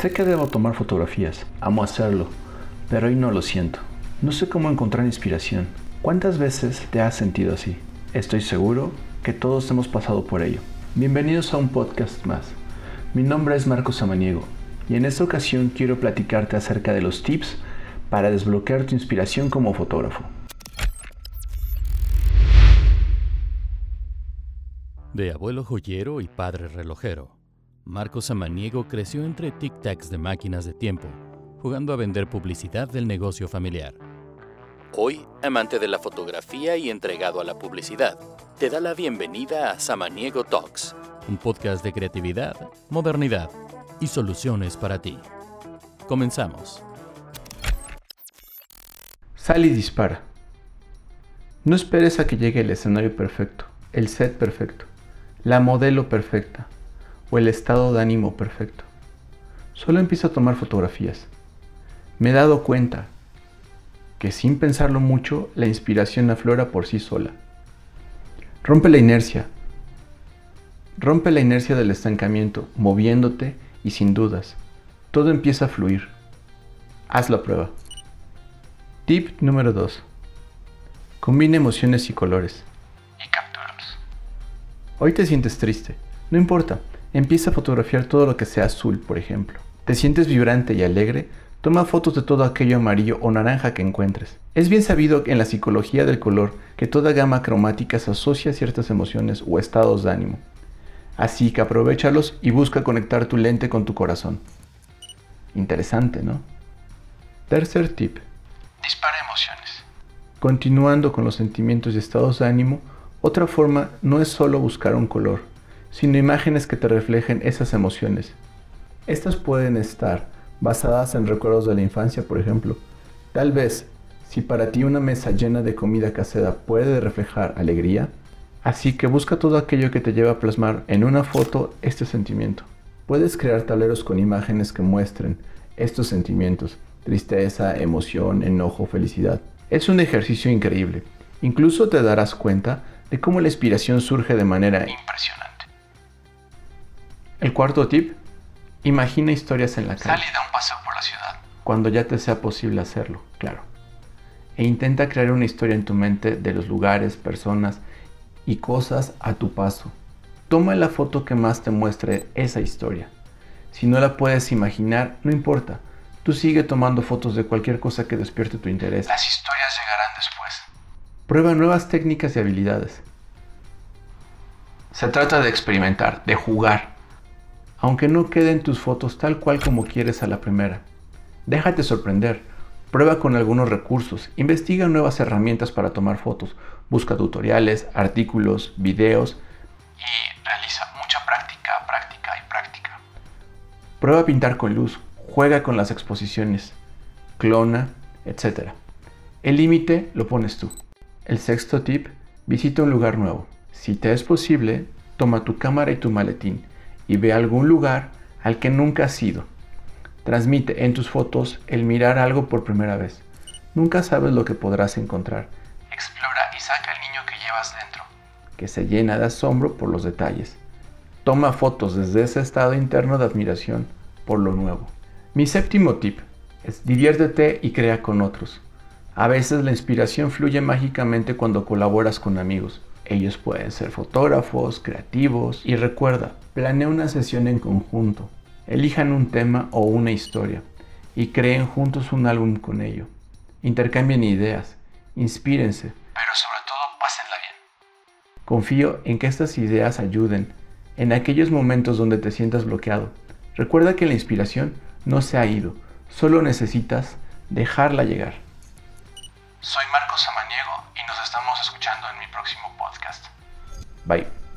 Sé que debo tomar fotografías, amo hacerlo, pero hoy no lo siento. No sé cómo encontrar inspiración. ¿Cuántas veces te has sentido así? Estoy seguro que todos hemos pasado por ello. Bienvenidos a un podcast más. Mi nombre es Marcos Samaniego y en esta ocasión quiero platicarte acerca de los tips para desbloquear tu inspiración como fotógrafo. De abuelo joyero y padre relojero, Marcos Samaniego creció entre tic-tacs de máquinas de tiempo, jugando a vender publicidad del negocio familiar. Hoy, amante de la fotografía y entregado a la publicidad, te da la bienvenida a Samaniego Talks, un podcast de creatividad, modernidad y soluciones para ti. Comenzamos. Sal y dispara. No esperes a que llegue el escenario perfecto, el set perfecto, la modelo perfecta o el estado de ánimo perfecto. Solo empieza a tomar fotografías. Me he dado cuenta que sin pensarlo mucho, la inspiración aflora por sí sola. Rompe la inercia. Rompe la inercia del estancamiento, moviéndote y sin dudas, todo empieza a fluir. Haz la prueba. Tip número 2. Combina emociones y colores. Y captúralos. Hoy te sientes triste. No importa, Empieza a fotografiar todo lo que sea azul, por ejemplo. ¿Te sientes vibrante y alegre? Toma fotos de todo aquello amarillo o naranja que encuentres. Es bien sabido en la psicología del color que toda gama cromática se asocia a ciertas emociones o estados de ánimo. Así que aprovechalos y busca conectar tu lente con tu corazón. Interesante, ¿no? Tercer tip. Dispara emociones. Continuando con los sentimientos y estados de ánimo, otra forma no es solo buscar un color, sino imágenes que te reflejen esas emociones. Estas pueden estar basadas en recuerdos de la infancia, por ejemplo. Tal vez, si para ti una mesa llena de comida casera puede reflejar alegría, así que busca todo aquello que te lleve a plasmar en una foto este sentimiento. Puedes crear tableros con imágenes que muestren estos sentimientos, tristeza, emoción, enojo, felicidad. Es un ejercicio increíble. Incluso te darás cuenta de cómo la inspiración surge de manera impresionante. El cuarto tip, imagina historias en la calle. Sal y da un paseo por la ciudad. Cuando ya te sea posible hacerlo, claro. E intenta crear una historia en tu mente de los lugares, personas y cosas a tu paso. Toma la foto que más te muestre esa historia. Si no la puedes imaginar, no importa. Tú sigue tomando fotos de cualquier cosa que despierte tu interés. Las historias llegarán después. Prueba nuevas técnicas y habilidades. Se trata de experimentar, de jugar, aunque no queden tus fotos tal cual como quieres a la primera. Déjate sorprender, prueba con algunos recursos, investiga nuevas herramientas para tomar fotos, busca tutoriales, artículos, videos y realiza mucha práctica, práctica y práctica. Prueba a pintar con luz, juega con las exposiciones, clona, etc. El límite lo pones tú. El sexto tip, visita un lugar nuevo. Si te es posible, toma tu cámara y tu maletín y ve algún lugar al que nunca has ido. Transmite en tus fotos el mirar algo por primera vez. Nunca sabes lo que podrás encontrar. Explora y saca el niño que llevas dentro. Que se llena de asombro por los detalles. Toma fotos desde ese estado interno de admiración por lo nuevo. Mi séptimo tip es diviértete y crea con otros. A veces la inspiración fluye mágicamente cuando colaboras con amigos. Ellos pueden ser fotógrafos, creativos y recuerda, planea una sesión en conjunto. Elijan un tema o una historia y creen juntos un álbum con ello. Intercambien ideas, inspírense. Pero sobre todo, pásenla bien. Confío en que estas ideas ayuden en aquellos momentos donde te sientas bloqueado. Recuerda que la inspiración no se ha ido, solo necesitas dejarla llegar. Soy Marcos Samaniego y nos estamos escuchando en mi próximo podcast. Bye.